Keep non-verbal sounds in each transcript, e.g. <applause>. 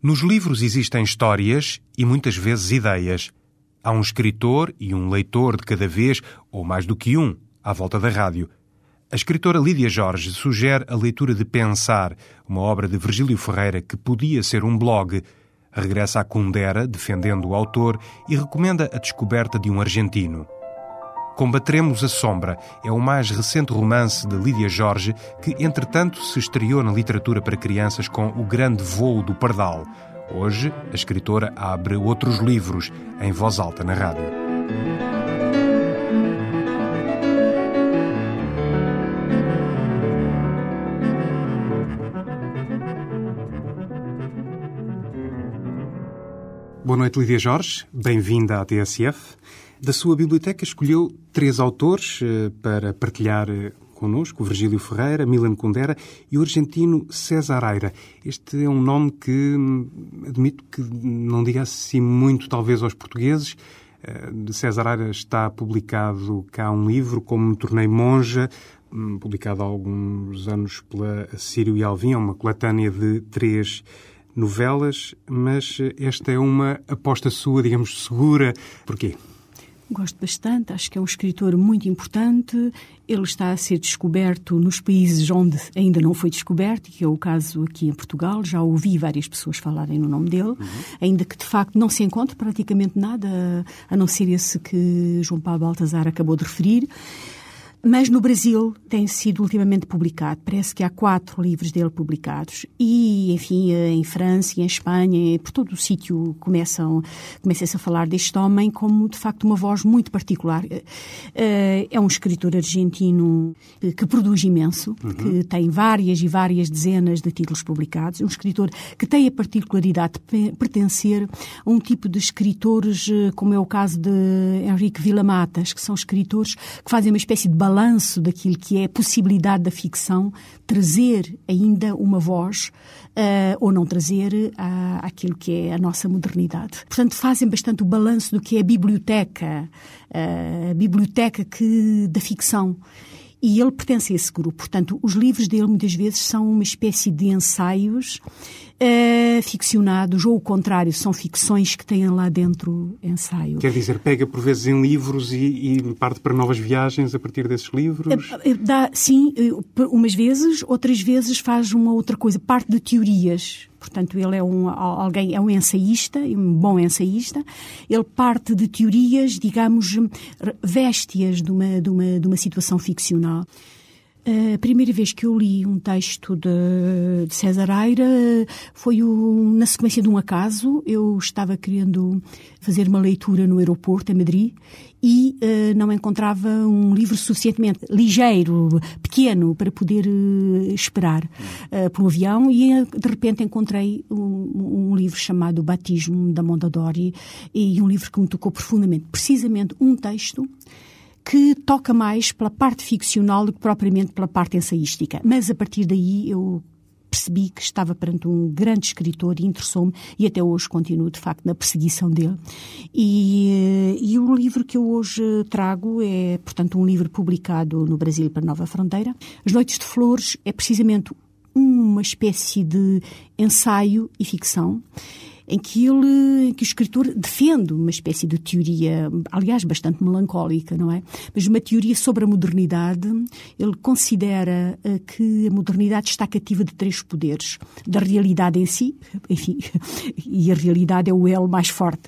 Nos livros existem histórias e muitas vezes ideias. Há um escritor e um leitor de cada vez, ou mais do que um, à volta da rádio. A escritora Lídia Jorge sugere a leitura de Pensar, uma obra de Virgílio Ferreira que podia ser um blog. Regressa à Kundera, defendendo o autor, e recomenda a descoberta de um argentino. Combateremos a Sombra é o mais recente romance de Lídia Jorge, que entretanto se estreou na literatura para crianças com O Grande Voo do Pardal. Hoje, a escritora abre outros livros em voz alta na rádio. Boa noite, Lídia Jorge. Bem-vinda à TSF. Da sua biblioteca escolheu três autores eh, para partilhar eh, connosco, Virgílio Ferreira, Milan Kundera e o argentino César Aira. Este é um nome que hum, admito que não diga assim muito talvez aos portugueses. Eh, de César Aira está publicado cá um livro, Como Me Tornei Monja, hum, publicado há alguns anos pela Sírio e Alvim, é uma coletânea de três novelas, mas esta é uma aposta sua, digamos, segura. Porquê? Gosto bastante, acho que é um escritor muito importante. Ele está a ser descoberto nos países onde ainda não foi descoberto, que é o caso aqui em Portugal. Já ouvi várias pessoas falarem no nome dele, uhum. ainda que de facto não se encontre praticamente nada, a não ser esse que João Paulo Baltazar acabou de referir. Mas no Brasil tem sido ultimamente publicado. Parece que há quatro livros dele publicados. E, enfim, em França e em Espanha, por todo o sítio, começam, começam-se a falar deste homem como, de facto, uma voz muito particular. Eh, é um escritor argentino que produz imenso, uhum. que tem várias e várias dezenas de títulos publicados. Um escritor que tem a particularidade de pertencer a um tipo de escritores, eh, como é o caso de Henrique Villamatas, que são escritores que fazem uma espécie de balanço daquilo que é a possibilidade da ficção trazer ainda uma voz uh, ou não trazer uh, aquilo que é a nossa modernidade. Portanto, fazem bastante o balanço do que é a biblioteca, uh, a biblioteca que, da ficção. E ele pertence a esse grupo. Portanto, os livros dele muitas vezes são uma espécie de ensaios uh, ficcionados, ou o contrário, são ficções que têm lá dentro ensaio. Quer dizer, pega por vezes em livros e, e parte para novas viagens a partir desses livros? Uh, dá, sim, umas vezes, outras vezes faz uma outra coisa, parte de teorias. Portanto, ele é um, alguém, é um ensaísta, um bom ensaísta. Ele parte de teorias, digamos, véstias de uma, de uma, de uma situação ficcional. A primeira vez que eu li um texto de, de César Aira foi o, na sequência de um acaso. Eu estava querendo fazer uma leitura no aeroporto, em Madrid, e uh, não encontrava um livro suficientemente ligeiro, pequeno, para poder uh, esperar uh, pelo avião, e de repente encontrei um, um, livro chamado Batismo da Mondadori, e um livro que me tocou profundamente. Precisamente um texto que toca mais pela parte ficcional do que propriamente pela parte ensaística. Mas a partir daí eu percebi que estava perante um grande escritor e interessou-me e até hoje continuo, de facto, na perseguição dele. E, e o livro que eu hoje trago é, portanto, um livro publicado no Brasil para Nova Fronteira. As Noites de Flores é precisamente uma espécie de ensaio e ficção em que ele, em que o escritor defende uma espécie de teoria, aliás, bastante melancólica, não é? Mas uma teoria sobre a modernidade. Ele considera uh, que a modernidade está cativa de três poderes: da realidade em si, <laughs> enfim, e a realidade é o elo mais forte.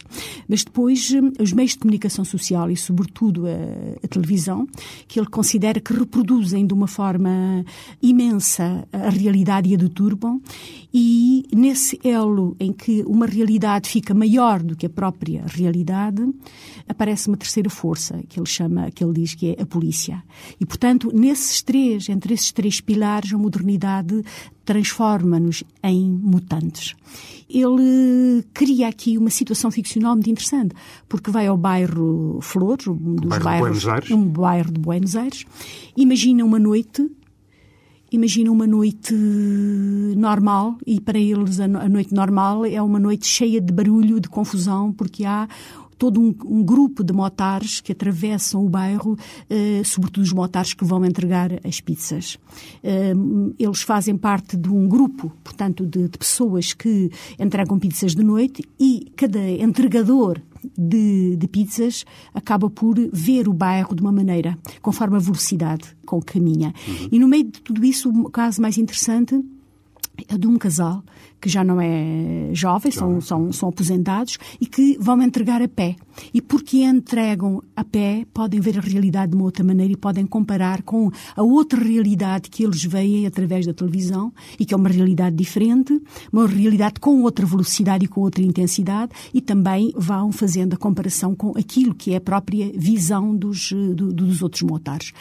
Mas depois uh, os meios de comunicação social e, sobretudo, a, a televisão, que ele considera que reproduzem de uma forma imensa a realidade e a deturbam, e nesse elo em que uma realidade fica maior do que a própria realidade, aparece uma terceira força, que ele chama, que ele diz que é a polícia. E, portanto, nesses três, entre esses três pilares, a modernidade transforma-nos em mutantes. Ele cria aqui uma situação ficcional muito interessante, porque vai ao bairro Flores, um dos bairro bairros, um bairro de Buenos Aires, imagina uma noite Imagina uma noite normal e para eles a noite normal é uma noite cheia de barulho, de confusão, porque há todo um, um, grupo de motares que atravessam o bairro, uh, sobretudo os motares que vão entregar as pizzas. Uh, eles fazem parte de um grupo, portanto, de, de pessoas que entregam pizzas de noite e cada entregador de, de, pizzas acaba por ver o bairro de uma maneira, conforme a velocidade com que caminha. Uhum. E no meio de tudo isso, o caso mais interessante de um casal que já não é jovem, são, são, são aposentados e que vão entregar a pé. E porque entregam a pé, podem ver a realidade de uma outra maneira e podem comparar com a outra realidade que eles veem através da televisão e que é uma realidade diferente, uma realidade com outra velocidade e com outra intensidade e também vão fazendo a comparação com aquilo que é a própria visão dos, do, dos outros motares.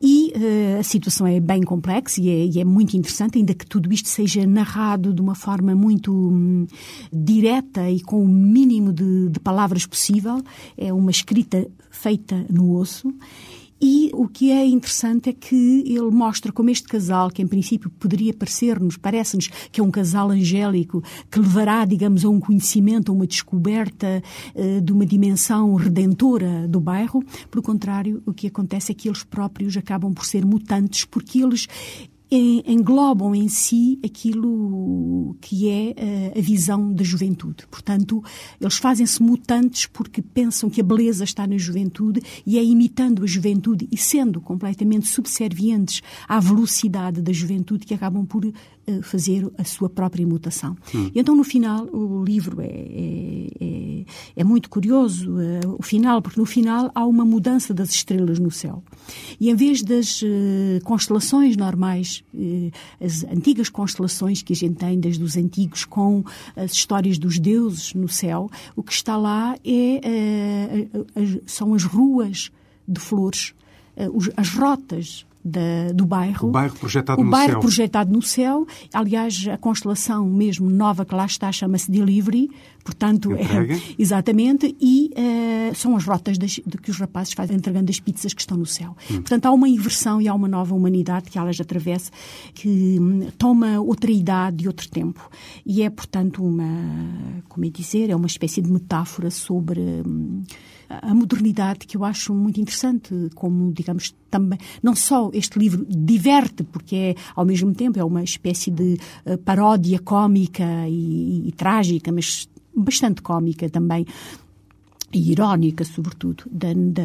E uh, a situação é bem complexa e é, e é, muito interessante, ainda que tudo isto seja narrado de uma forma muito hum, direta e com o mínimo de, de palavras possível. É uma escrita feita no osso. E o que é interessante é que ele mostra como este casal, que em princípio poderia parecer-nos, parece-nos que é um casal angélico, que levará, digamos, a um conhecimento, a uma descoberta uh, de uma dimensão redentora do bairro, pelo contrário, o que acontece é que eles próprios acabam por ser mutantes, porque eles englobam em si aquilo que é eh, a visão da juventude. Portanto, eles fazem-se mutantes porque pensam que a beleza está na juventude e é imitando a juventude e sendo completamente subservientes à velocidade da juventude que acabam por fazer a sua própria mutação. Hum. E então, no final, o livro é, é, é, é muito curioso, é, o final, porque no final há uma mudança das estrelas no céu. E em vez das uh, constelações normais, uh, as antigas constelações que a gente tem desde os antigos com as histórias dos deuses no céu, o que está lá é, são as ruas de flores, as rotas da, do bairro. O bairro projetado o no bairro céu. projetado no céu. Aliás, a constelação mesmo nova que lá está chama-se Delivery, portanto, é, <laughs> exatamente, e uh, são as rotas das, de que os rapazes fazem entregando as pizzas que estão no céu. Hum. Portanto, há uma inversão e há uma nova humanidade que elas atravessa, que hum, toma outra idade e outro tempo. E é, portanto, uma, como é dizer, é uma espécie de metáfora sobre. Hum, a modernidade que eu acho muito interessante, como, digamos, também, não só este livro diverte, porque é, ao mesmo tempo, é uma espécie de uh, paródia cómica e, e, e trágica, mas bastante cómica também, e irónica, sobretudo, da, da,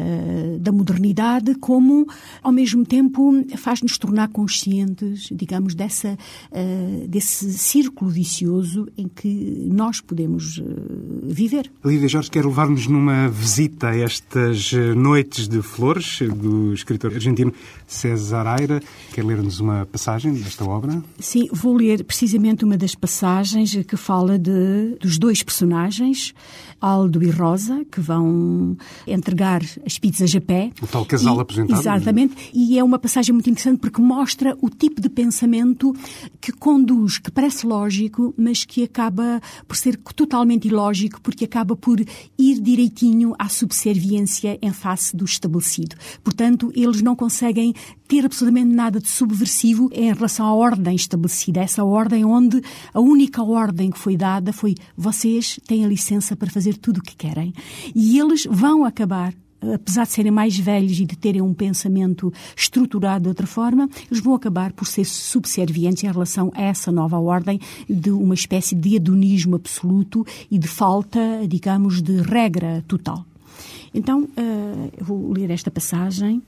da, modernidade, como, ao mesmo tempo, faz-nos tornar conscientes, digamos, dessa, uh, desse círculo vicioso em que nós podemos uh, viver. Lídia Jorge quer levar-nos numa visita a estas eh, noites de flores do escritor argentino César Aira. Quer ler-nos uma passagem desta obra? Sim, vou ler precisamente uma das passagens que fala de, dos dois personagens, Aldo e Rosa, que vão entregar as pizzas a pé. O tal casal e, aposentado. Exatamente. E é uma passagem muito interessante porque mostra o tipo de pensamento que conduz, que parece lógico, mas que acaba por ser totalmente ilógico, porque acaba por ir direitinho à subserviência em face do estabelecido. Portanto, eles não conseguem ter absolutamente nada de subversivo em relação à ordem estabelecida. Essa ordem onde a única ordem que foi dada foi vocês têm a licença para fazer tudo o que querem. E eles vão acabar apesar de serem mais velhos e de terem um pensamento estruturado de outra forma, eles vão acabar por ser subservientes em relação a essa nova ordem de uma espécie de hedonismo absoluto e de falta, digamos, de regra total. Então, uh, eu vou ler esta passagem.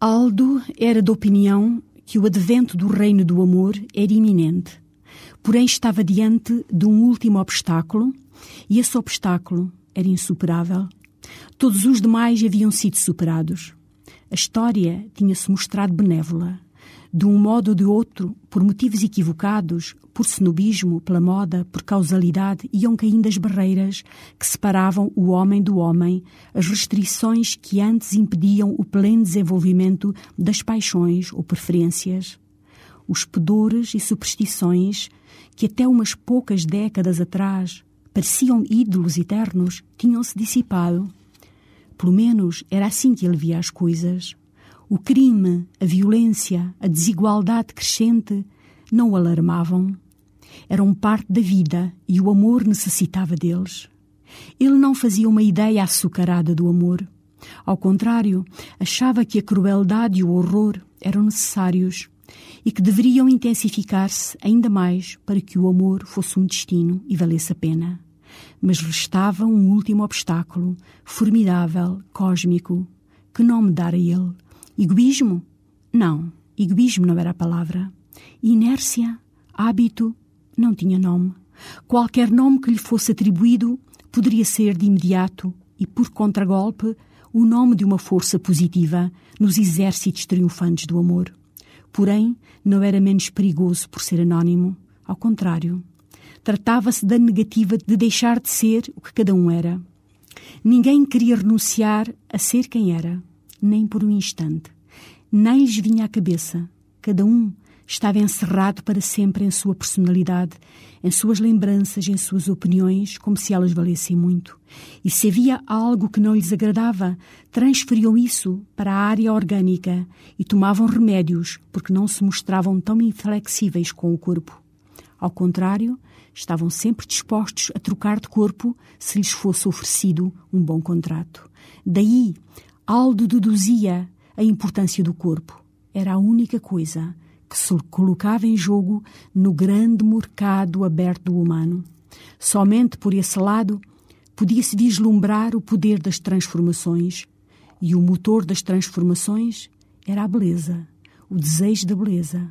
Aldo era da opinião que o advento do reino do amor era iminente, porém estava diante de um último obstáculo e esse obstáculo era insuperável. Todos os demais haviam sido superados. A história tinha-se mostrado benévola. De um modo ou de outro, por motivos equivocados, por cenobismo, pela moda, por causalidade, iam caindo as barreiras que separavam o homem do homem, as restrições que antes impediam o pleno desenvolvimento das paixões ou preferências. Os pudores e superstições que até umas poucas décadas atrás pareciam ídolos eternos, tinham-se dissipado. Pelo menos era assim que ele via as coisas. O crime, a violência, a desigualdade crescente não o alarmavam. Eram parte da vida e o amor necessitava deles. Ele não fazia uma ideia açucarada do amor. Ao contrário, achava que a crueldade e o horror eram necessários e que deveriam intensificar-se ainda mais para que o amor fosse um destino e valesse a pena. Mas restava um último obstáculo, formidável, cósmico. Que nome dar a ele? Egoísmo? Não, egoísmo não era a palavra. Inércia? Hábito? Não tinha nome. Qualquer nome que lhe fosse atribuído poderia ser de imediato e, por contragolpe, o nome de uma força positiva nos exércitos triunfantes do amor. Porém, não era menos perigoso por ser anónimo. Ao contrário, tratava-se da negativa de deixar de ser o que cada um era. Ninguém queria renunciar a ser quem era, nem por um instante. Nem lhes vinha à cabeça. Cada um estava encerrado para sempre em sua personalidade, em suas lembranças, em suas opiniões, como se elas valessem muito. E se havia algo que não lhes agradava, transferiam isso para a área orgânica e tomavam remédios, porque não se mostravam tão inflexíveis com o corpo. Ao contrário, estavam sempre dispostos a trocar de corpo se lhes fosse oferecido um bom contrato. Daí, Aldo deduzia a importância do corpo. Era a única coisa que se colocava em jogo no grande mercado aberto do humano. Somente por esse lado podia-se vislumbrar o poder das transformações, e o motor das transformações era a beleza, o desejo da beleza.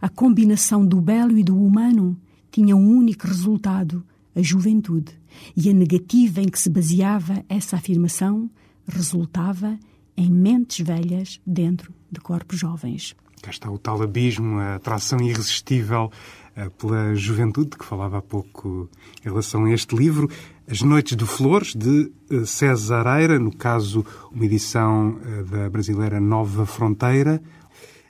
A combinação do belo e do humano tinha um único resultado, a juventude, e a negativa em que se baseava essa afirmação resultava em mentes velhas dentro de corpos jovens. Cá está o tal abismo, a atração irresistível eh, pela juventude, que falava há pouco em relação a este livro. As Noites de Flores, de eh, César Eira, no caso, uma edição eh, da brasileira Nova Fronteira.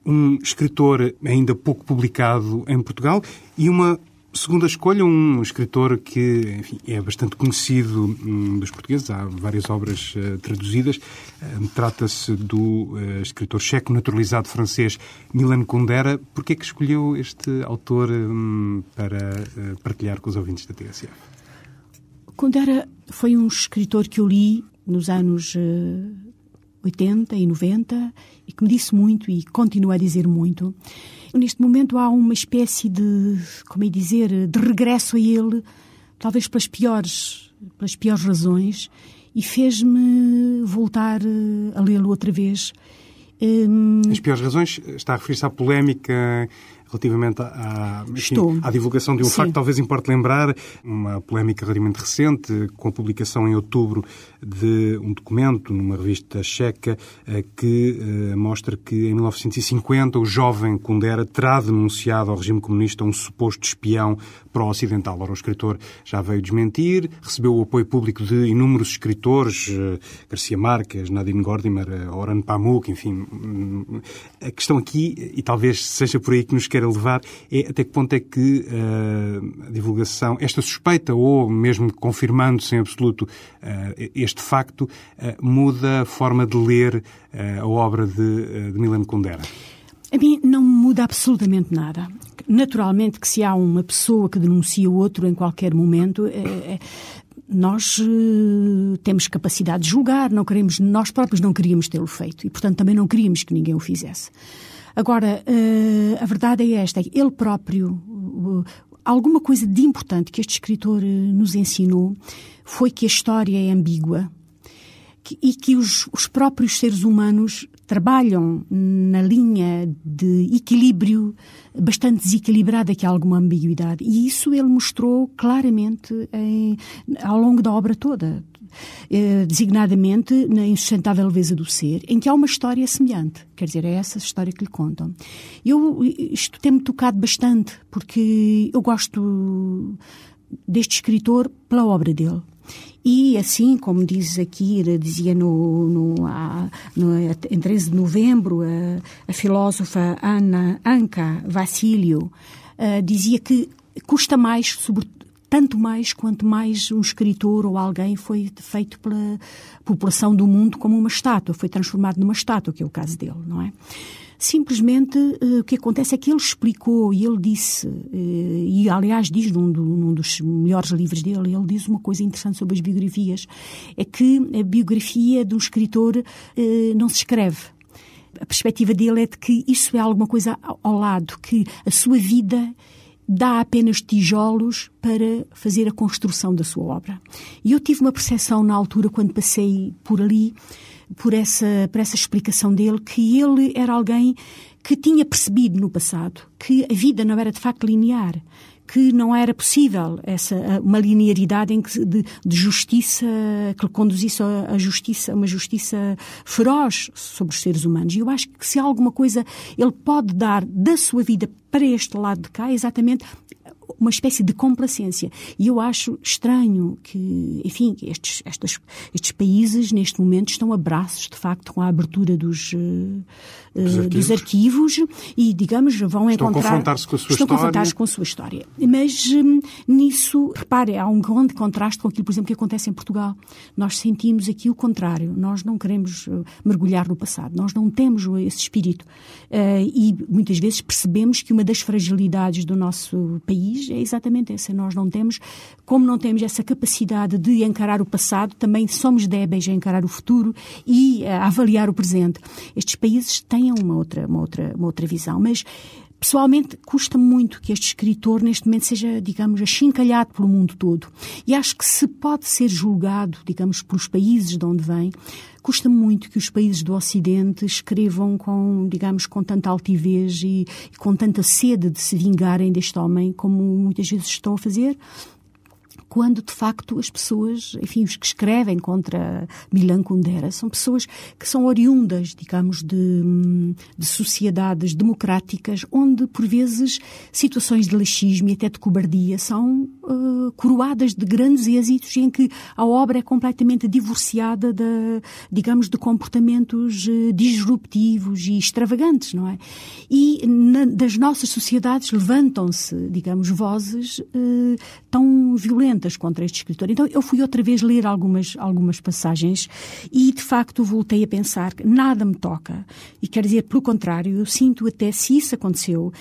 Um escritor ainda pouco publicado em Portugal e uma Segunda escolha, um escritor que enfim, é bastante conhecido um, dos portugueses, há várias obras uh, traduzidas. Uh, Trata-se do uh, escritor checo naturalizado francês Milan Kundera. Por que é que escolheu este autor um, para partilhar com os ouvintes da TSF? Kundera foi um escritor que eu li nos anos 80 e 90 e que me disse muito e continua a dizer muito. Neste momento há uma espécie de, como é dizer, de regresso a ele, talvez pelas piores, pelas piores razões, e fez-me voltar eh, a lê-lo outra vez. Hum, As piores razões está a referir-se à polémica relativamente à, enfim, à divulgação de um Sim. facto, talvez importe lembrar uma polémica relativamente recente, com a publicação em outubro de um documento numa revista checa eh, que uh, mostra que em 1950 o jovem Kundera terá denunciado ao regime comunista um suposto espião pró-ocidental. Ora, o escritor já veio desmentir, recebeu o apoio público de inúmeros escritores, uh, Garcia Marques, Nadine Gordimer, uh, Oran Pamuk, enfim. Um, a questão aqui, e talvez seja por aí que nos queira levar é até que ponto é que a divulgação, esta suspeita, ou mesmo confirmando-se em absoluto este facto, muda a forma de ler a obra de, de Milan Kundera? A mim não muda absolutamente nada. Naturalmente que se há uma pessoa que denuncia o outro em qualquer momento, é, é, nós uh, temos capacidade de julgar, não queremos, nós próprios não queríamos tê-lo feito e, portanto, também não queríamos que ninguém o fizesse. Agora, uh, a verdade é esta: ele próprio, uh, alguma coisa de importante que este escritor uh, nos ensinou foi que a história é ambígua que, e que os, os próprios seres humanos trabalham na linha de equilíbrio bastante desequilibrada, que há alguma ambiguidade. E isso ele mostrou claramente em, ao longo da obra toda. Eh, designadamente na Insustentável Leveza do Ser, em que há uma história semelhante. Quer dizer, é essa história que lhe contam. Eu, isto tem-me tocado bastante, porque eu gosto deste escritor pela obra dele. E assim, como diz aqui, dizia no, no, no, em 13 de novembro, a, a filósofa Ana Anka Vassilio uh, dizia que custa mais, sobretudo, tanto mais quanto mais um escritor ou alguém foi feito pela população do mundo como uma estátua, foi transformado numa estátua, que é o caso dele, não é? Simplesmente uh, o que acontece é que ele explicou e ele disse, uh, e aliás diz num, num, dos melhores livros dele, ele diz uma coisa interessante sobre as biografias, é que a biografia de um escritor uh, não se escreve. A perspectiva dele é de que isso é alguma coisa ao lado, que a sua vida dá apenas tijolos para fazer a construção da sua obra. E eu tive uma percepção na altura, quando passei por ali, por essa, por essa explicação dele, que ele era alguém que tinha percebido no passado que a vida não era de facto linear, que não era possível essa uma linearidade em que, de, de justiça que conduzisse a, justiça, uma justiça feroz sobre os seres humanos. E eu acho que se há alguma coisa ele pode dar da sua vida para este lado de cá, é exatamente uma espécie de complacência. E eu acho estranho que, enfim, estes, estes, estes países neste momento estão a braços, de facto, com a abertura dos, uh, arquivos. dos arquivos e, digamos, vão estão encontrar... confrontar-se com a sua estão história. confrontar-se com a sua história. Mas um, nisso, repare, há um grande contraste com aquilo, por exemplo, que acontece em Portugal. Nós sentimos aqui o contrário. Nós não queremos uh, mergulhar no passado. Nós não temos esse espírito. Uh, e muitas vezes percebemos que uma das fragilidades do nosso país é exatamente essa. Nós não temos, como não temos essa capacidade de encarar o passado, também somos débeis a encarar o futuro e a avaliar o presente. Estes países têm uma outra, uma outra, uma outra visão, mas Pessoalmente, custa muito que este escritor, neste momento, seja, digamos, achincalhado pelo mundo todo. E acho que se pode ser julgado, digamos, pelos países de onde vem, custa muito que os países do Ocidente escrevam com, digamos, com tanta altivez e, e com tanta sede de se vingarem deste homem, como muitas vezes estão a fazer quando de facto as pessoas, enfim, os que escrevem contra Milan Kundera são pessoas que são oriundas, digamos, de, de sociedades democráticas onde, por vezes, situações de laxismo e até de cobardia são uh, coroadas de grandes êxitos em que a obra é completamente divorciada de, digamos, de comportamentos uh, disruptivos e extravagantes, não é? E na, das nossas sociedades levantam-se, digamos, vozes uh, tão violentas contra este escritor. Então eu fui outra vez ler algumas, algumas passagens e de facto voltei a pensar que nada me toca. E quer dizer, pelo contrário, eu sinto até, se isso aconteceu,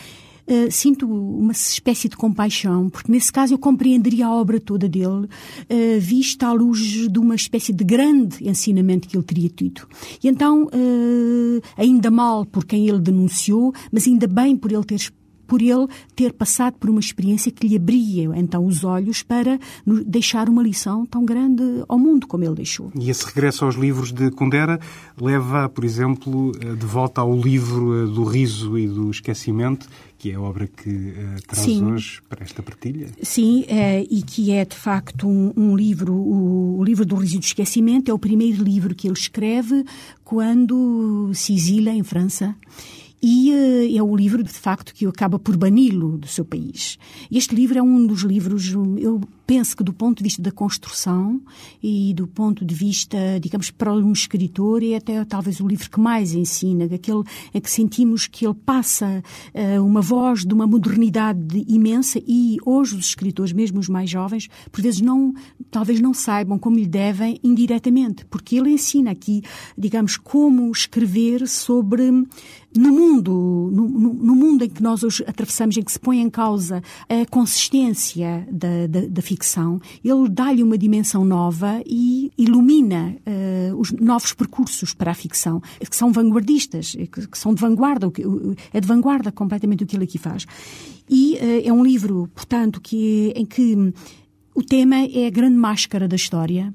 Uh, sinto uma espécie de compaixão, porque nesse caso eu compreenderia a obra toda dele, uh, vista à luz de uma espécie de grande ensinamento que ele teria tido. E então, uh, ainda mal por quem ele denunciou, mas ainda bem por ele ter por ele ter passado por uma experiência que lhe abria então os olhos para deixar uma lição tão grande ao mundo como ele deixou. E esse regresso aos livros de Kundera leva, por exemplo, eh, de volta ao livro eh, do riso e do esquecimento, que é a obra que uh, traz Sim. hoje para esta partilha. Sim, é, e que é de facto um, um livro, o, o, livro do riso e do esquecimento é o primeiro livro que ele escreve quando se exila em França e uh, é o livro, de facto, que acaba por bani-lo do seu país. Este livro é um dos livros, eu penso que do ponto de vista da construção e do ponto de vista, digamos, para um escritor, é até talvez o livro que mais ensina, aquele em que sentimos que ele passa uh, uma voz de uma modernidade imensa e hoje os escritores, mesmo os mais jovens, por vezes não, talvez não saibam como lhe devem indiretamente, porque ele ensina aqui, digamos, como escrever sobre no mundo, no, no, mundo em que nós hoje atravessamos, em que se põe em causa a consistência da, da, da ficção, ele dá-lhe uma dimensão nova e ilumina uh, os novos percursos para a ficção, que são vanguardistas, que, que são de vanguarda, é de vanguarda completamente o que ele aqui faz. E uh, é um livro, portanto, que, em que o tema é a grande máscara da história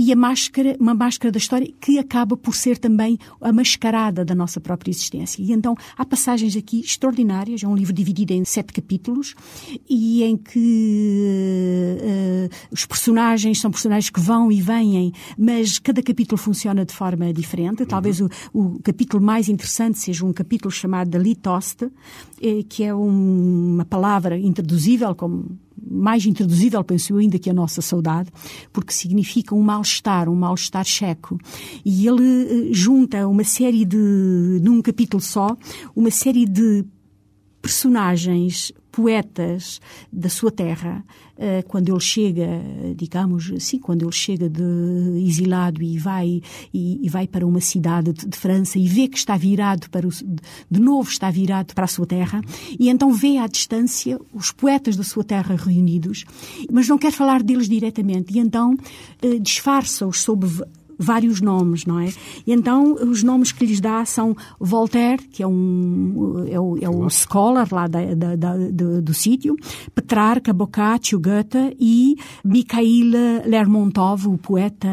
e a máscara, uma máscara da história que acaba por ser também a mascarada da nossa própria existência. E então há passagens aqui extraordinárias, é um livro dividido em sete capítulos e em que uh, os personagens são personagens que vão e vêm, mas cada capítulo funciona de forma diferente. Talvez uhum. o, o, capítulo mais interessante seja um capítulo chamado Litoste, eh, que é um, uma palavra intraduzível como mais introduzível, penso eu, ainda que a nossa saudade, porque significa um mal-estar, um mal-estar checo. E ele eh, junta uma série de, num capítulo só, uma série de personagens poetas da sua terra, quando ele chega, digamos, sim, quando ele chega de exilado e vai e, e vai para uma cidade de, de, França e vê que está virado para o, de novo está virado para a sua terra e então vê à distância os poetas da sua terra reunidos, mas não quer falar deles diretamente. E então eh, disfarça-os sob vários nomes, não é? E então os nomes que lhes dá são Voltaire, que é um é o, é o scholar lá da, da, da, do, do sítio, Petrarca, Boccaccio, Goethe e Mikhail Lermontov, o poeta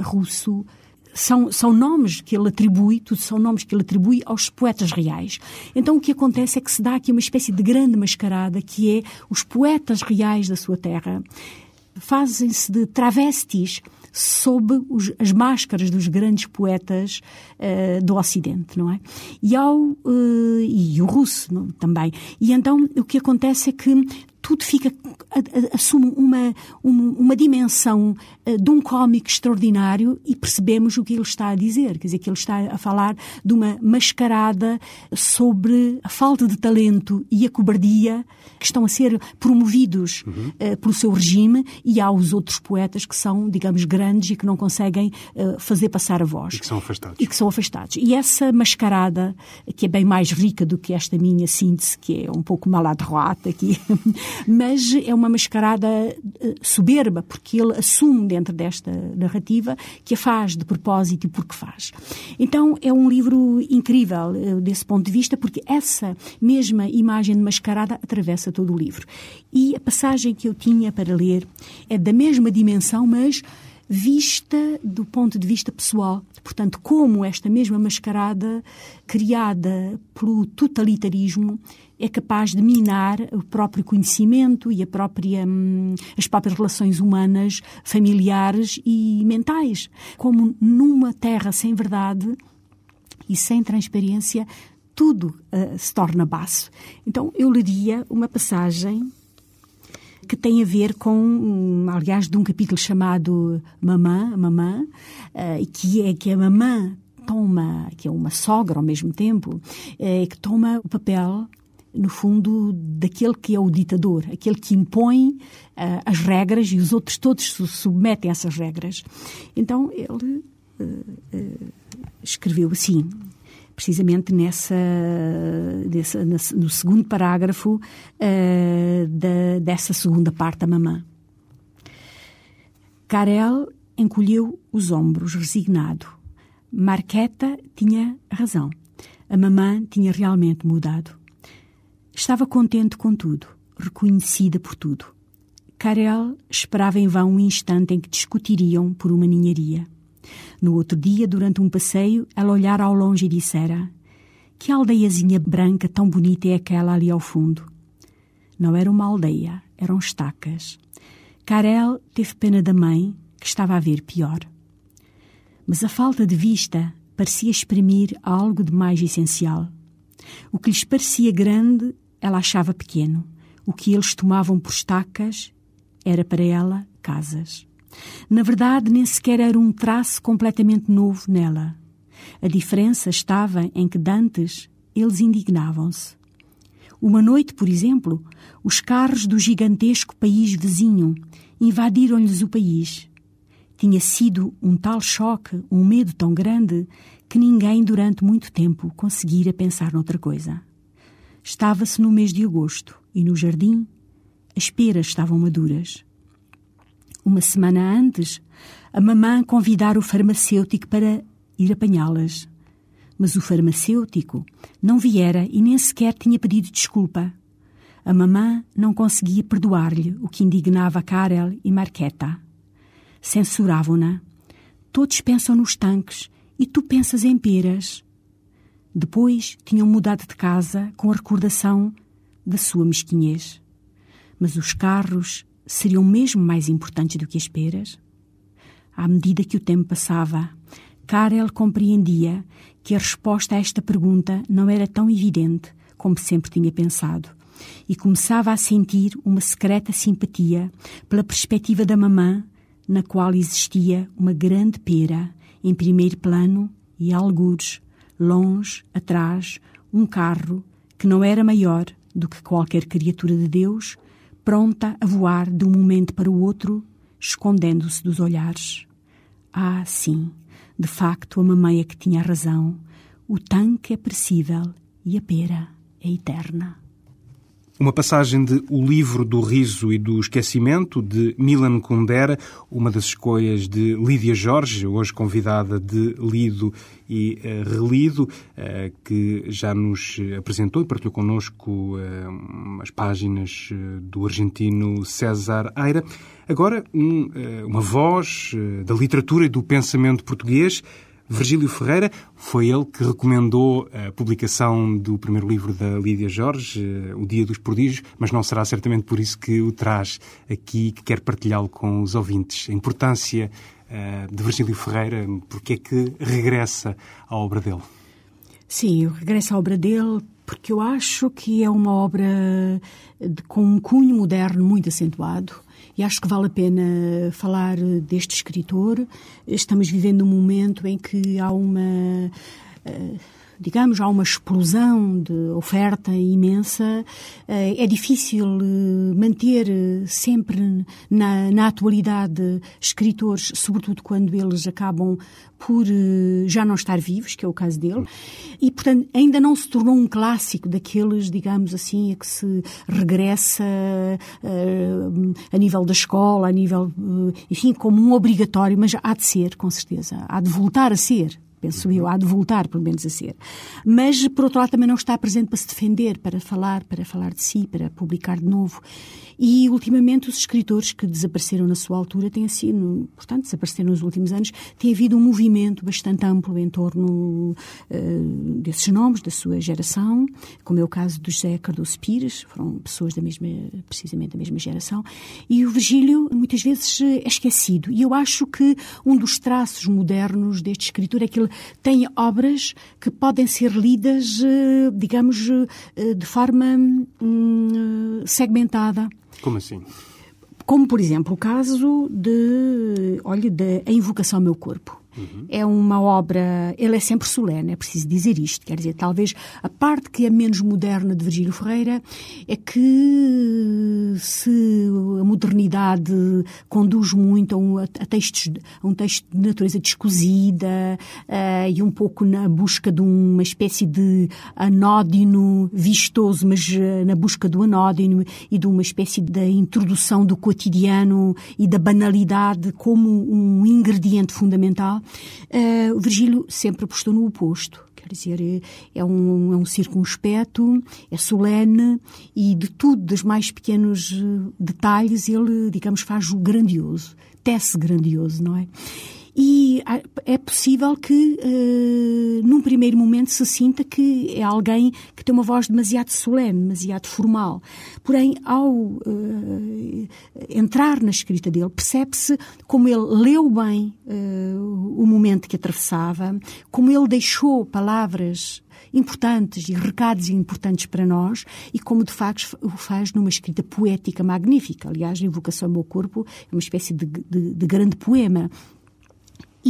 russo são, são nomes que ele atribui, tudo são nomes que ele atribui aos poetas reais. Então o que acontece é que se dá aqui uma espécie de grande mascarada que é os poetas reais da sua terra fazem-se de travestis sob os, as máscaras dos grandes poetas uh, do Ocidente, não é? E, ao, uh, e o russo não, também. E então o que acontece é que tudo fica assume uma, uma, dimensão uh, de um cómico extraordinário e percebemos o que ele está a dizer. Quer dizer, que ele está a falar de uma mascarada sobre a falta de talento e a cobardia que estão a ser promovidos uhum. uh, pelo seu regime e há os outros poetas que são, digamos, grandes e que não conseguem uh, fazer passar a voz. E que são afastados. E que são afastados. E essa mascarada, que é bem mais rica do que esta minha síntese, que é um pouco maladroite aqui, <laughs> mas é uma mascarada soberba, porque ele assume dentro desta narrativa que a faz de propósito e porque faz. Então é um livro incrível desse ponto de vista, porque essa mesma imagem mascarada atravessa todo o livro. E a passagem que eu tinha para ler é da mesma dimensão, mas vista do ponto de vista pessoal. Portanto, como esta mesma mascarada criada pelo totalitarismo é capaz de minar o próprio conhecimento e a própria, hum, as próprias relações humanas, familiares e mentais. Como numa terra sem verdade e sem transparência, tudo uh, se torna baço. Então eu leria uma passagem que tem a ver com, aliás, de um capítulo chamado Mamã, Mamã, uh, que é que a mamã toma, que é uma sogra ao mesmo tempo, uh, que toma o papel no fundo, daquele que é o ditador, aquele que impõe uh, as regras e os outros todos se submetem a essas regras. Então ele uh, escreveu assim: precisamente nessa, nessa, no segundo parágrafo da, dessa segunda parte da mamã. Karel encolheu os ombros, resignado. Marqueta tinha razão. A mamã tinha realmente mudado. Estava contente com tudo, reconhecida por tudo. Karel esperava em vão um instante em que discutiriam por uma ninharia. No outro dia, durante um passeio, ela olhara ao longe e dissera: Que aldeiazinha branca tão bonita é aquela ali ao fundo? Não era uma aldeia, eram estacas. Karel teve pena da mãe, que estava a ver pior. Mas a falta de vista parecia exprimir algo de mais essencial. O que lhes parecia grande, ela achava pequeno. O que eles tomavam por estacas era para ela casas. Na verdade, nem sequer era um traço completamente novo nela. A diferença estava em que dantes eles indignavam-se. Uma noite, por exemplo, os carros do gigantesco país vizinho invadiram-lhes o país. Tinha sido um tal choque, um medo tão grande, que ninguém durante muito tempo conseguira pensar noutra coisa. Estava-se no mês de agosto e no jardim as peras estavam maduras. Uma semana antes, a mamã convidara o farmacêutico para ir apanhá-las. Mas o farmacêutico não viera e nem sequer tinha pedido desculpa. A mamã não conseguia perdoar-lhe o que indignava Karel e Marqueta. Censuravam-na. Todos pensam nos tanques e tu pensas em peras. Depois tinham mudado de casa com a recordação da sua mesquinhez. Mas os carros seriam mesmo mais importantes do que as peras? À medida que o tempo passava, Karel compreendia que a resposta a esta pergunta não era tão evidente como sempre tinha pensado e começava a sentir uma secreta simpatia pela perspectiva da mamã, na qual existia uma grande pera em primeiro plano e algures, longe, atrás, um carro que não era maior do que qualquer criatura de Deus, pronta a voar de um momento para o outro, escondendo-se dos olhares. Ah, sim, de facto a mamãe é que tinha razão. O tanque é perecível e a pera é eterna. Uma passagem de O Livro do Riso e do Esquecimento, de Milan Kundera, uma das escolhas de Lídia Jorge, hoje convidada de Lido e uh, Relido, uh, que já nos apresentou e partilhou connosco uh, as páginas do argentino César Aira. Agora, um, uma voz da literatura e do pensamento português, Virgílio Ferreira, foi ele que recomendou a publicação do primeiro livro da Lídia Jorge, eh, O Dia dos Prodígios, mas não será certamente por isso que o traz aqui, que quer partilhá-lo com os ouvintes. A importância uh, de Virgílio Ferreira, porque é que regressa à obra dele? Sim, eu regresso à obra dele porque eu acho que é uma obra de, com um cunho moderno muito acentuado e acho que vale a pena falar deste escritor. Estamos vivendo um momento em que há uma. Uh, digamos, há uma explosão de oferta imensa. Eh, é difícil eh, manter eh, sempre na, na atualidade escritores, sobretudo quando eles acabam por já não estar vivos, que é o caso dele, e portanto ainda não se tornou um clássico daqueles, digamos assim, a que se regressa uh, a nível da escola, a nível, enfim, como um obrigatório, mas há de ser, com certeza, há de voltar a ser penso eu, há de voltar, pelo menos, a ser. Mas, por outro lado, também não está presente para se defender, para falar, para falar de si, para publicar de novo. E, ultimamente, os escritores que desapareceram na sua altura têm sido, portanto, desapareceram nos últimos anos, tem havido um movimento bastante amplo em torno uh, desses nomes, da sua geração, como é o caso do José Cardoso Pires, foram pessoas da mesma, precisamente da mesma geração, e o Virgílio, muitas vezes, é esquecido. E eu acho que um dos traços modernos deste escritor é que ele tem obras que podem ser lidas, uh, digamos, uh, de forma hum, segmentada. Como assim? Como, por exemplo, o caso de, olha, de A Invocação ao Meu Corpo. Uhum. É uma obra, ele é sempre solene, é preciso dizer isto. Quer dizer, talvez a parte que é menos moderna de Virgílio Ferreira é que se a modernidade conduz muito a um, a textos, a um texto de natureza descosida uh, e um pouco na busca de uma espécie de anódino vistoso, mas uh, na busca do anódino e de uma espécie de introdução do cotidiano e da banalidade como um ingrediente fundamental, Uh, Virgílio sempre apostou no oposto. Quer dizer, é um, é um circunspecto, é solene e de tudo, dos mais pequenos eh, detalhes, ele, digamos, faz o grandioso, tece grandioso, não é? E é possível que, uh, num primeiro momento, se sinta que é alguém que tem uma voz demasiado solene, demasiado formal. Porém, ao uh, entrar na escrita dele, percebe-se como ele leu bem uh, o momento que atravessava, como ele deixou palavras importantes e recados importantes para nós e como de facto o faz numa escrita poética magnífica. Aliás, a Invocação ao Meu Corpo é uma espécie de, de, de grande poema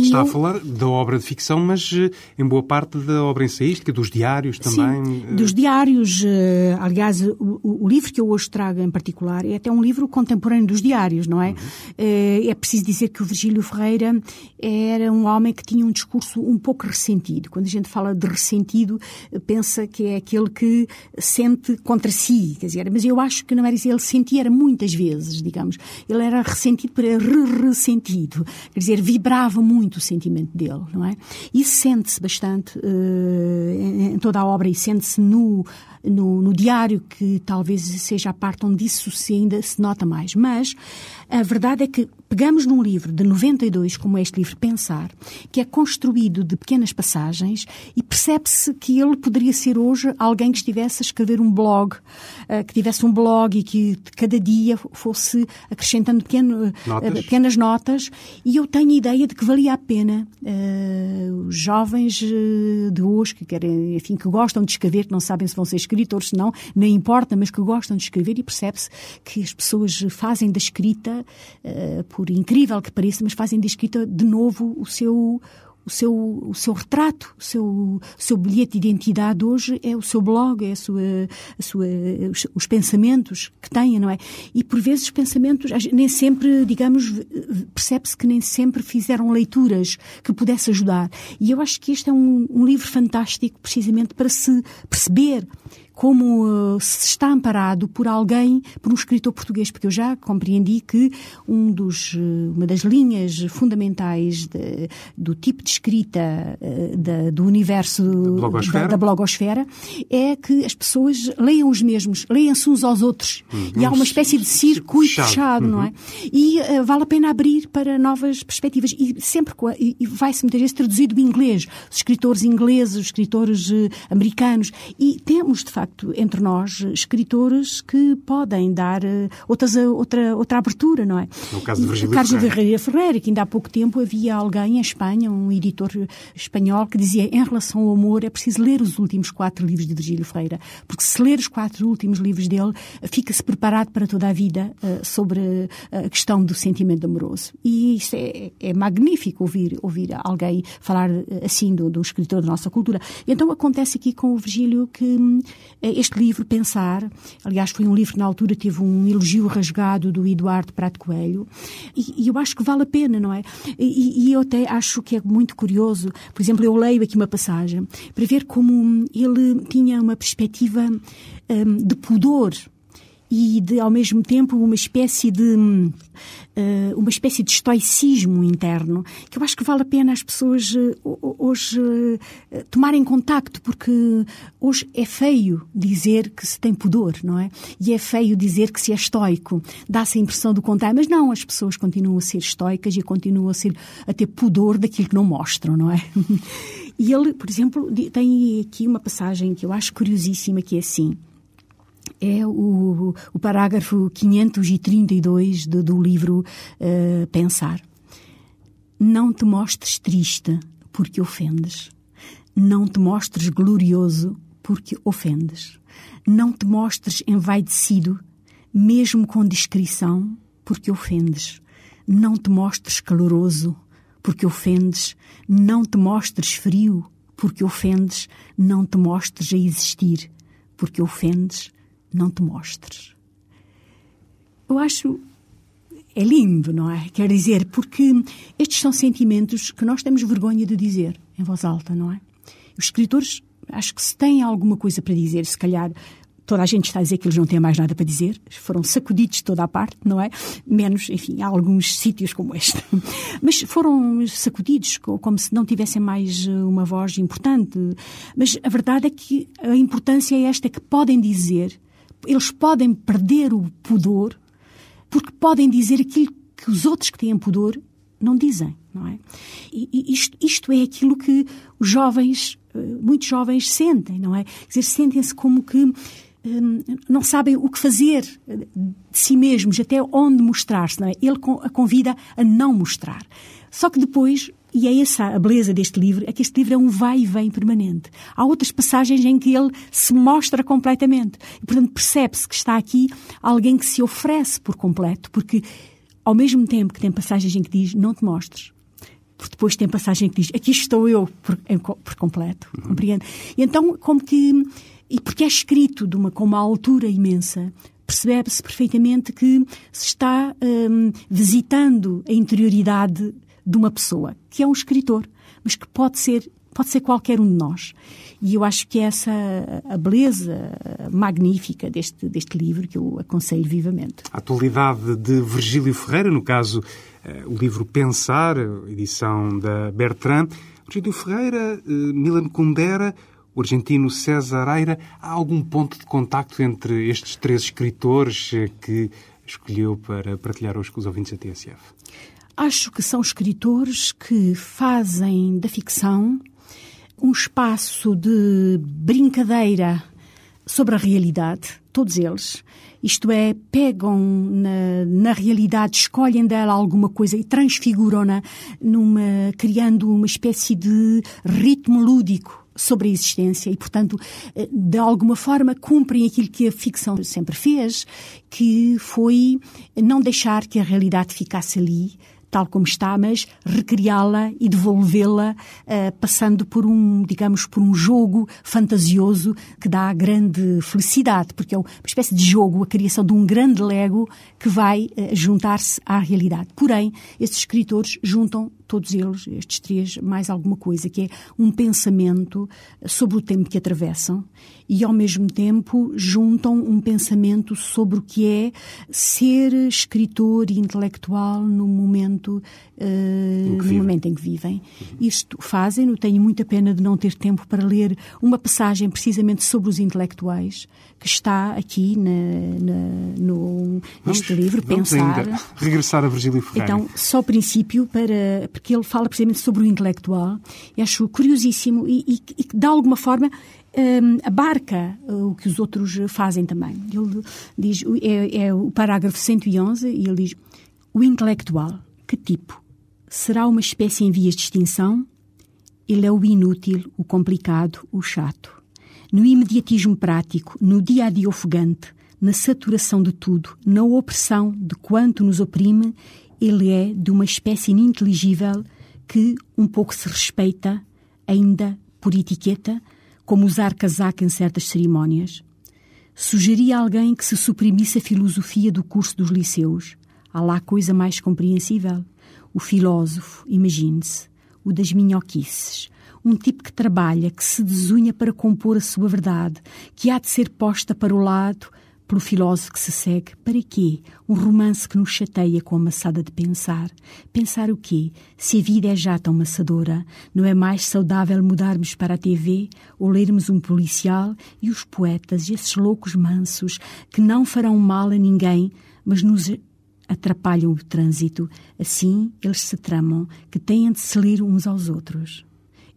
Está eu... a falar da obra de ficção, mas eh, em boa parte da obra ensaística, dos diários também. Sim, eh, dos diários. Eh, aliás, o, o, livro que eu hoje trago em particular é até um livro contemporâneo dos diários, não é? Uhum. É preciso dizer que o Virgílio Ferreira era um homem que tinha um discurso um pouco ressentido. Quando a gente fala de ressentido, pensa que é aquele que sente contra si, quer dizer, mas eu acho que não era isso. Ele sentia era muitas vezes, digamos. Ele era ressentido para re-ressentido. Quer dizer, vibrava muito muito o sentimento dele, não é? Isso sente-se bastante uh, em, toda a obra e sente-se no, no, no, diário, que talvez seja a parte onde isso se ainda se nota mais. Mas a verdade é que pegamos num livro de 92, como é este livro Pensar, que é construído de pequenas passagens e percebe-se que ele poderia ser hoje alguém que estivesse a escrever um blog, uh, que tivesse um blog e que cada dia fosse acrescentando pequeno, notas. Uh, pequenas notas. E eu tenho a ideia de que valia a pena uh, os jovens de hoje que querem, enfim, que gostam de escrever, que não sabem se vão ser escritores, se não, nem importa, mas que gostam de escrever e percebe-se que as pessoas fazem da escrita por incrível que pareça, mas fazem da escrita de novo o seu o seu, o seu retrato, o seu, o seu bilhete de identidade hoje é o seu blog, é a sua, a sua, os, os pensamentos que tem, não é? E por vezes os pensamentos, nem sempre, digamos, percebe-se que nem sempre fizeram leituras que pudesse ajudar. E eu acho que este é um, um livro fantástico, precisamente para se perceber como uh, se está amparado por alguém, por um escritor português, porque eu já compreendi que um dos, uh, uma das linhas fundamentais de, do tipo de escrita uh, da, do universo blogosfera. Da, da, blogosfera é que as pessoas leiam os mesmos, leiam-se uns aos outros. Uhum. E há uma espécie de circuito fechado, fechado uhum. não é? E vale a pena abrir para novas perspectivas. E sempre e, e vai-se muitas vezes traduzido do inglês. Os escritores ingleses, os escritores americanos. E temos, de facto, facto, entre nós, escritores que podem dar uh, outras, uh, outra, outra abertura, não é? No caso de Virgílio Carlos Ferreira. Ferreira Ferreira, que ainda há pouco tempo havia alguém em Espanha, um editor espanhol, que dizia em relação ao amor é preciso ler os últimos quatro livros de Virgílio Ferreira, porque se ler os quatro últimos livros dele, fica-se preparado para toda a vida uh, sobre a questão do sentimento amoroso. E isso é, é magnífico ouvir, ouvir alguém falar assim do, do escritor da nossa cultura. Então acontece aqui com o Virgílio que hum, eh, este livro, Pensar, aliás, foi um livro que na altura teve um elogio rasgado do Eduardo Prato Coelho, e, e eu acho que vale a pena, não é? E, e, eu até acho que é muito curioso, por exemplo, eu leio aqui uma passagem para ver como ele tinha uma perspectiva um, de pudor e de, ao mesmo tempo, uma espécie de uh, uma espécie de estoicismo interno que eu acho que vale a pena as pessoas uh, hoje uh, tomarem contacto porque hoje é feio dizer que se tem pudor, não é? E é feio dizer que se é estoico. Dá-se a impressão do contrário, mas não, as pessoas continuam a ser estoicas e continuam a, ser, a ter pudor daquilo que não mostram, não é? <laughs> E ele, por exemplo, tem aqui uma passagem que eu acho curiosíssima que é assim é o, o parágrafo 532 do, do livro uh, Pensar. Não te mostres triste porque ofendes. Não te mostres glorioso porque ofendes. Não te mostres envaidecido, mesmo com discrição, porque ofendes. Não te mostres caloroso, porque ofendes. Não te mostres frio, porque ofendes. Não te mostres a existir, porque ofendes não te mostres. Eu acho é lindo, não é? Quer dizer, porque estes são sentimentos que nós temos vergonha de dizer em voz alta, não é? Os escritores, acho que se têm alguma coisa para dizer, se calhar toda a gente está a dizer que eles não têm mais nada para dizer, foram sacudidos de toda a parte, não é? Menos, enfim, há alguns sítios como este. <laughs> Mas foram sacudidos como se não tivessem mais eh, uma voz importante. Mas a verdade é que a importância é esta que podem dizer eles podem perder o pudor porque podem dizer aquilo que os outros que têm pudor não dizem, não é? E isto, isto é aquilo que os jovens, eh, muitos jovens sentem, não é? Quer dizer, sentem-se como que hum, não sabem o que fazer de si mesmos, até onde mostrar-se, é? Ele a convida a não mostrar. Só que depois e é essa a beleza deste livro, é que este livro é um vai e vem permanente. Há outras passagens em que ele se mostra completamente. E, portanto, percebe-se que está aqui alguém que se oferece por completo, porque ao mesmo tempo que tem passagens em que diz não te mostres, porque depois tem passagem que diz aqui estou eu por, por completo, uhum. compreende? E então, como que. E porque é escrito de uma, com uma altura imensa, percebe-se perfeitamente que se está hum, visitando a interioridade de uma pessoa, que é um escritor, mas que pode ser, pode ser qualquer um de nós. E eu acho que essa a beleza magnífica deste, deste livro que eu aconselho vivamente. A atualidade de Virgílio Ferreira, no caso, eh, o livro Pensar, edição da Bertrand. Virgílio Ferreira, eh, Milan Kundera, o argentino César Aira. Há algum ponto de contacto entre estes três escritores eh, que escolheu para partilhar hoje com os ouvintes da TSF? Acho que são escritores que fazem da ficção um espaço de brincadeira sobre a realidade, todos eles. Isto é, pegam na, na realidade, escolhem dela alguma coisa e transfiguram-na numa, criando uma espécie de ritmo lúdico sobre a existência e, portanto, de alguma forma cumprem aquilo que a ficção sempre fez, que foi não deixar que a realidade ficasse ali, tal como está, mas recriá-la e devolvê-la, uh, passando por um, digamos, por um jogo fantasioso que dá grande felicidade, porque é uma espécie de jogo, a criação de um grande Lego que vai uh, juntar-se à realidade. Porém, estes escritores juntam todos eles, estes três, mais alguma coisa, que é um pensamento sobre o tempo que atravessam e, ao mesmo tempo, juntam um pensamento sobre o que é ser escritor e intelectual no momento, uh, no momento em que vivem. Isto fazem, tenho muita pena de não ter tempo para ler uma passagem precisamente sobre os intelectuais, que está aqui na, na, no, neste vamos, livro, vamos Pensar. Ainda regressar a Virgílio Ferreira. Então, só princípio, para, porque ele fala precisamente sobre o intelectual, e acho curiosíssimo e, e, e de alguma forma um, abarca o que os outros fazem também. Ele diz, é, é o parágrafo 111, e ele diz: o intelectual, que tipo? Será uma espécie em vias de extinção? Ele é o inútil, o complicado, o chato. No imediatismo prático, no dia a dia ofegante, na saturação de tudo, na opressão de quanto nos oprime, ele é de uma espécie ininteligível que um pouco se respeita, ainda por etiqueta, como usar casaco em certas cerimónias. Sugeria alguém que se suprimisse a filosofia do curso dos liceus. Há lá coisa mais compreensível. O filósofo, imagine-se, o das minhoquices, um tipo que trabalha, que se desunha para compor a sua verdade, que há de ser posta para o lado pelo filósofo que se segue. Para quê? Um romance que nos chateia com a maçada de pensar. Pensar o quê? Se a vida é já tão maçadora, não é mais saudável mudarmos para a TV ou lermos um policial e os poetas, esses loucos mansos, que não farão mal a ninguém, mas nos atrapalham o trânsito. Assim eles se tramam, que têm de se ler uns aos outros.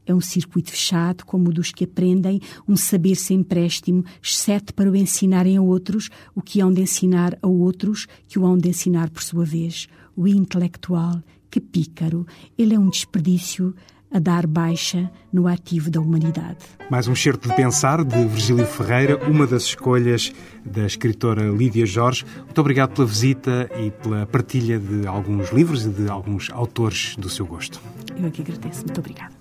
É um circuito fechado, como o dos que aprendem um saber sem empréstimo, exceto para o ensinarem a outros o que hão de ensinar a outros, que o hão de ensinar por sua vez. O intelectual, que pícaro, ele é um desperdício a dar baixa no ativo da humanidade. Mais um certo de pensar de Virgílio Ferreira, uma das escolhas da escritora Lídia Jorge. Muito obrigado pela visita e pela partilha de alguns livros e de alguns autores do seu gosto. Eu aqui agradeço. Muito obrigada.